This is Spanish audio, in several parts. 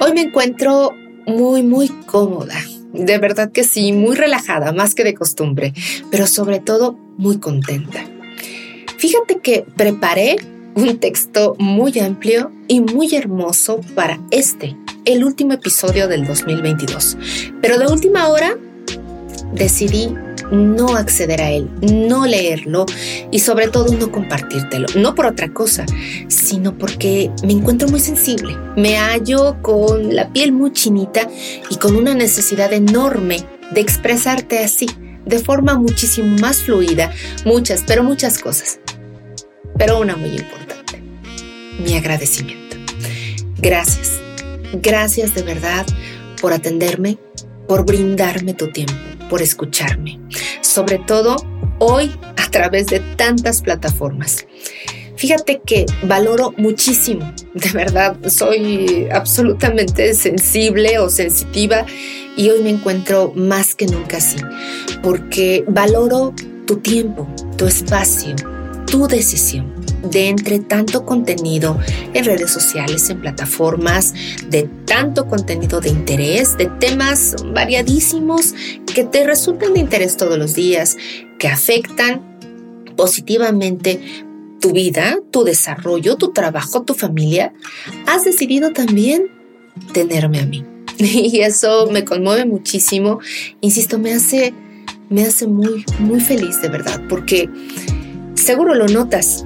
Hoy me encuentro muy, muy cómoda. De verdad que sí, muy relajada, más que de costumbre, pero sobre todo muy contenta. Fíjate que preparé un texto muy amplio y muy hermoso para este, el último episodio del 2022. Pero de última hora decidí no acceder a él, no leerlo y sobre todo no compartírtelo. No por otra cosa, sino porque me encuentro muy sensible. Me hallo con la piel muy chinita y con una necesidad enorme de expresarte así, de forma muchísimo más fluida, muchas, pero muchas cosas. Pero una muy importante, mi agradecimiento. Gracias, gracias de verdad por atenderme, por brindarme tu tiempo por escucharme, sobre todo hoy a través de tantas plataformas. Fíjate que valoro muchísimo, de verdad, soy absolutamente sensible o sensitiva y hoy me encuentro más que nunca así, porque valoro tu tiempo, tu espacio, tu decisión de entre tanto contenido en redes sociales, en plataformas, de tanto contenido de interés, de temas variadísimos que te resultan de interés todos los días, que afectan positivamente tu vida, tu desarrollo, tu trabajo, tu familia, has decidido también tenerme a mí. Y eso me conmueve muchísimo. Insisto, me hace, me hace muy, muy feliz de verdad, porque seguro lo notas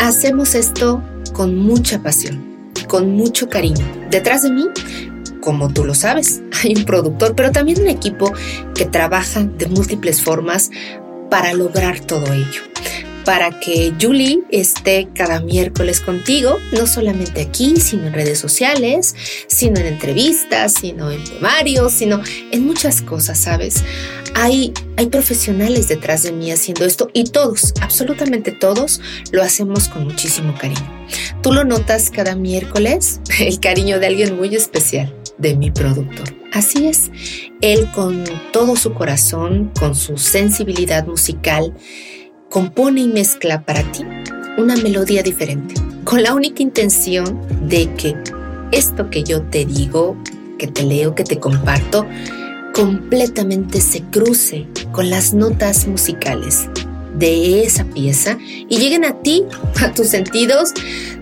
hacemos esto con mucha pasión, con mucho cariño. Detrás de mí, como tú lo sabes, hay un productor, pero también un equipo que trabaja de múltiples formas para lograr todo ello para que Julie esté cada miércoles contigo, no solamente aquí, sino en redes sociales, sino en entrevistas, sino en poemarios, sino en muchas cosas, ¿sabes? Hay, hay profesionales detrás de mí haciendo esto y todos, absolutamente todos, lo hacemos con muchísimo cariño. Tú lo notas cada miércoles, el cariño de alguien muy especial, de mi productor. Así es, él con todo su corazón, con su sensibilidad musical, compone y mezcla para ti una melodía diferente, con la única intención de que esto que yo te digo, que te leo, que te comparto, completamente se cruce con las notas musicales de esa pieza y lleguen a ti, a tus sentidos,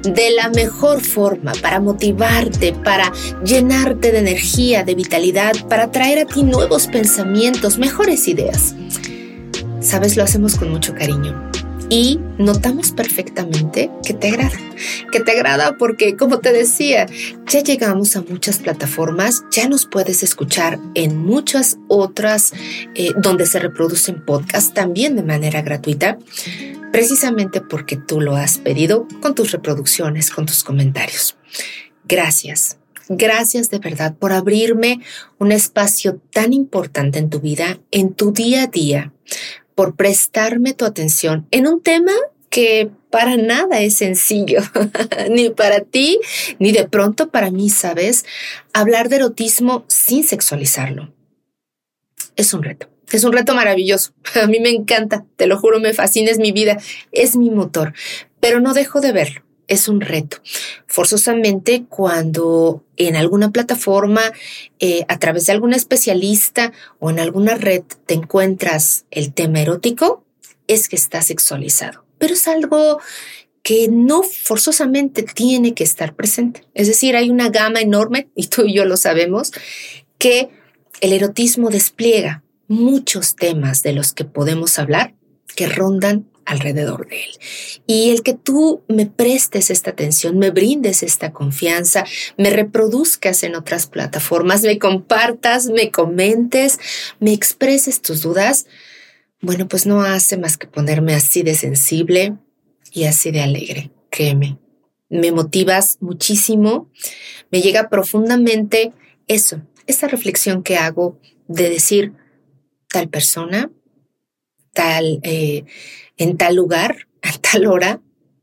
de la mejor forma, para motivarte, para llenarte de energía, de vitalidad, para traer a ti nuevos pensamientos, mejores ideas. Sabes, lo hacemos con mucho cariño y notamos perfectamente que te agrada, que te agrada porque, como te decía, ya llegamos a muchas plataformas, ya nos puedes escuchar en muchas otras eh, donde se reproducen podcasts también de manera gratuita, precisamente porque tú lo has pedido con tus reproducciones, con tus comentarios. Gracias. Gracias de verdad por abrirme un espacio tan importante en tu vida, en tu día a día, por prestarme tu atención en un tema que para nada es sencillo, ni para ti, ni de pronto para mí, ¿sabes? Hablar de erotismo sin sexualizarlo. Es un reto. Es un reto maravilloso. A mí me encanta, te lo juro, me fascina, es mi vida, es mi motor, pero no dejo de verlo es un reto. Forzosamente cuando en alguna plataforma, eh, a través de algún especialista o en alguna red te encuentras el tema erótico, es que está sexualizado. Pero es algo que no forzosamente tiene que estar presente. Es decir, hay una gama enorme, y tú y yo lo sabemos, que el erotismo despliega muchos temas de los que podemos hablar que rondan alrededor de él. Y el que tú me prestes esta atención, me brindes esta confianza, me reproduzcas en otras plataformas, me compartas, me comentes, me expreses tus dudas, bueno, pues no hace más que ponerme así de sensible y así de alegre, créeme. Me motivas muchísimo, me llega profundamente eso, esa reflexión que hago de decir, tal persona, tal eh, en tal lugar, a tal hora,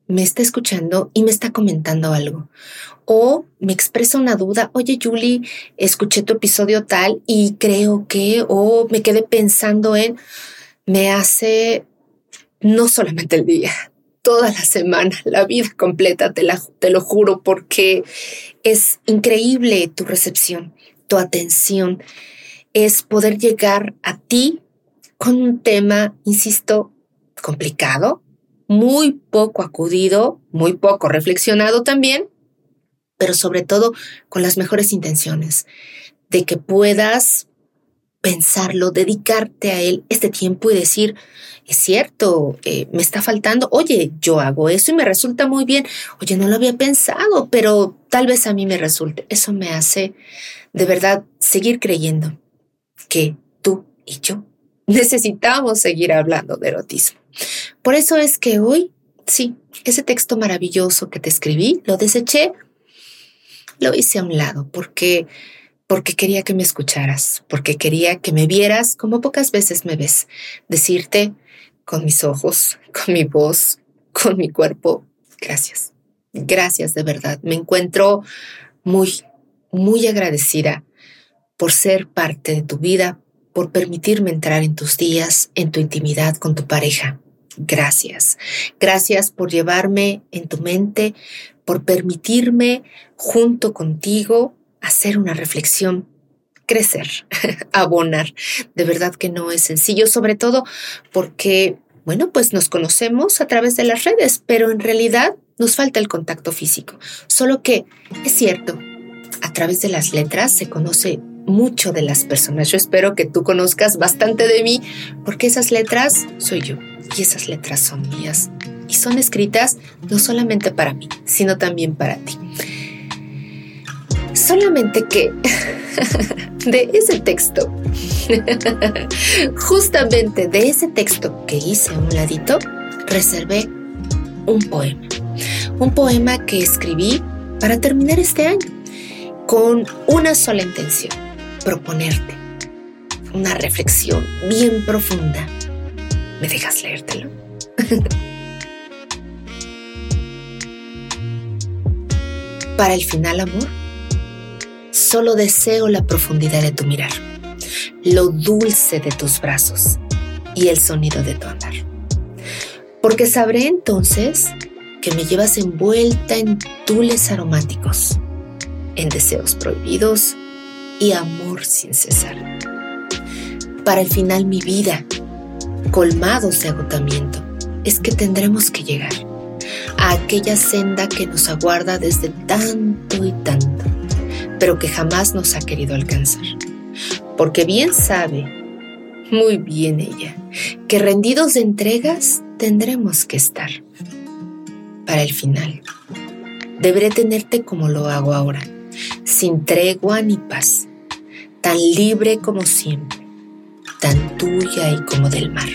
me está escuchando y me está comentando algo. O me expresa una duda, oye Julie, escuché tu episodio tal y creo que, o me quedé pensando en, me hace no solamente el día, toda la semana, la vida completa, te, te lo juro, porque es increíble tu recepción, tu atención. Es poder llegar a ti con un tema, insisto, complicado, muy poco acudido, muy poco reflexionado también, pero sobre todo con las mejores intenciones, de que puedas pensarlo, dedicarte a él este tiempo y decir, es cierto, eh, me está faltando, oye, yo hago eso y me resulta muy bien, oye, no lo había pensado, pero tal vez a mí me resulte. Eso me hace de verdad seguir creyendo que tú y yo necesitamos seguir hablando de erotismo. Por eso es que hoy, sí, ese texto maravilloso que te escribí, lo deseché, lo hice a un lado, porque porque quería que me escucharas, porque quería que me vieras como pocas veces me ves, decirte con mis ojos, con mi voz, con mi cuerpo, gracias. Gracias de verdad. Me encuentro muy, muy agradecida por ser parte de tu vida, por permitirme entrar en tus días, en tu intimidad con tu pareja. Gracias. Gracias por llevarme en tu mente, por permitirme junto contigo hacer una reflexión, crecer, abonar. De verdad que no es sencillo, sobre todo porque, bueno, pues nos conocemos a través de las redes, pero en realidad nos falta el contacto físico. Solo que es cierto, a través de las letras se conoce mucho de las personas. Yo espero que tú conozcas bastante de mí, porque esas letras soy yo y esas letras son mías. Y son escritas no solamente para mí, sino también para ti. Solamente que de ese texto, justamente de ese texto que hice a un ladito, reservé un poema. Un poema que escribí para terminar este año con una sola intención, proponerte una reflexión bien profunda. ¿Me dejas leértelo? para el final, amor Solo deseo la profundidad de tu mirar, lo dulce de tus brazos y el sonido de tu andar. Porque sabré entonces que me llevas envuelta en tules aromáticos, en deseos prohibidos y amor sin cesar. Para el final mi vida, colmados de agotamiento, es que tendremos que llegar a aquella senda que nos aguarda desde tanto y tanto pero que jamás nos ha querido alcanzar. Porque bien sabe, muy bien ella, que rendidos de entregas tendremos que estar. Para el final, deberé tenerte como lo hago ahora, sin tregua ni paz, tan libre como siempre, tan tuya y como del mar.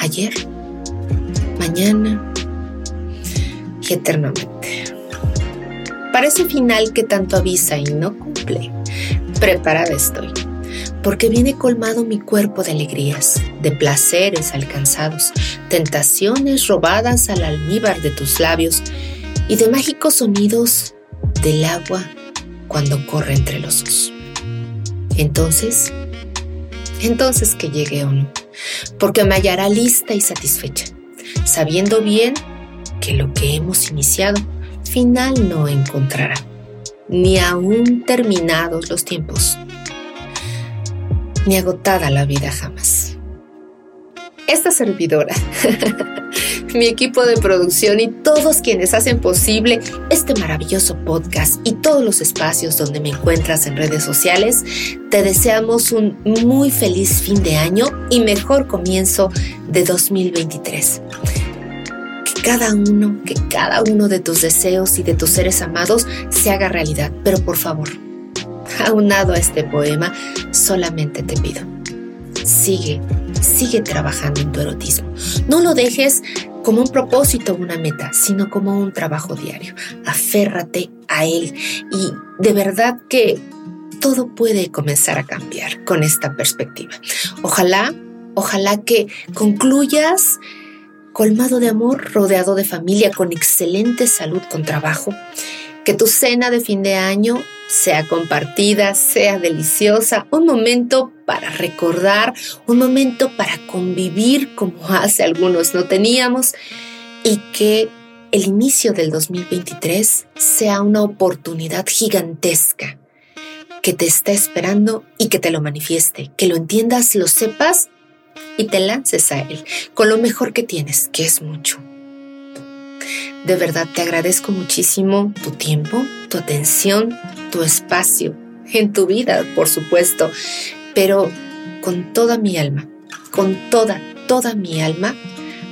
Ayer, mañana y eternamente para ese final que tanto avisa y no cumple. Preparada estoy, porque viene colmado mi cuerpo de alegrías, de placeres alcanzados, tentaciones robadas al almíbar de tus labios y de mágicos sonidos del agua cuando corre entre los ojos. Entonces, entonces que llegue o no, porque me hallará lista y satisfecha, sabiendo bien que lo que hemos iniciado final no encontrará, ni aún terminados los tiempos, ni agotada la vida jamás. Esta servidora, mi equipo de producción y todos quienes hacen posible este maravilloso podcast y todos los espacios donde me encuentras en redes sociales, te deseamos un muy feliz fin de año y mejor comienzo de 2023 cada uno, que cada uno de tus deseos y de tus seres amados se haga realidad. Pero por favor, aunado a este poema, solamente te pido, sigue, sigue trabajando en tu erotismo. No lo dejes como un propósito o una meta, sino como un trabajo diario. Aférrate a él y de verdad que todo puede comenzar a cambiar con esta perspectiva. Ojalá, ojalá que concluyas colmado de amor, rodeado de familia, con excelente salud, con trabajo. Que tu cena de fin de año sea compartida, sea deliciosa, un momento para recordar, un momento para convivir como hace algunos no teníamos y que el inicio del 2023 sea una oportunidad gigantesca que te está esperando y que te lo manifieste, que lo entiendas, lo sepas y te lances a él con lo mejor que tienes, que es mucho. De verdad te agradezco muchísimo tu tiempo, tu atención, tu espacio, en tu vida, por supuesto, pero con toda mi alma, con toda, toda mi alma,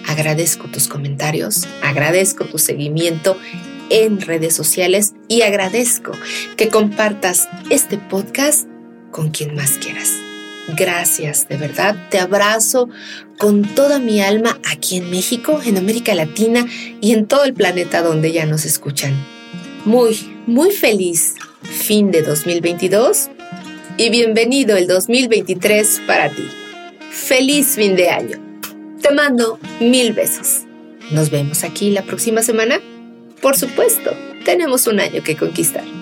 agradezco tus comentarios, agradezco tu seguimiento en redes sociales y agradezco que compartas este podcast con quien más quieras. Gracias, de verdad. Te abrazo con toda mi alma aquí en México, en América Latina y en todo el planeta donde ya nos escuchan. Muy, muy feliz fin de 2022 y bienvenido el 2023 para ti. Feliz fin de año. Te mando mil besos. Nos vemos aquí la próxima semana. Por supuesto, tenemos un año que conquistar.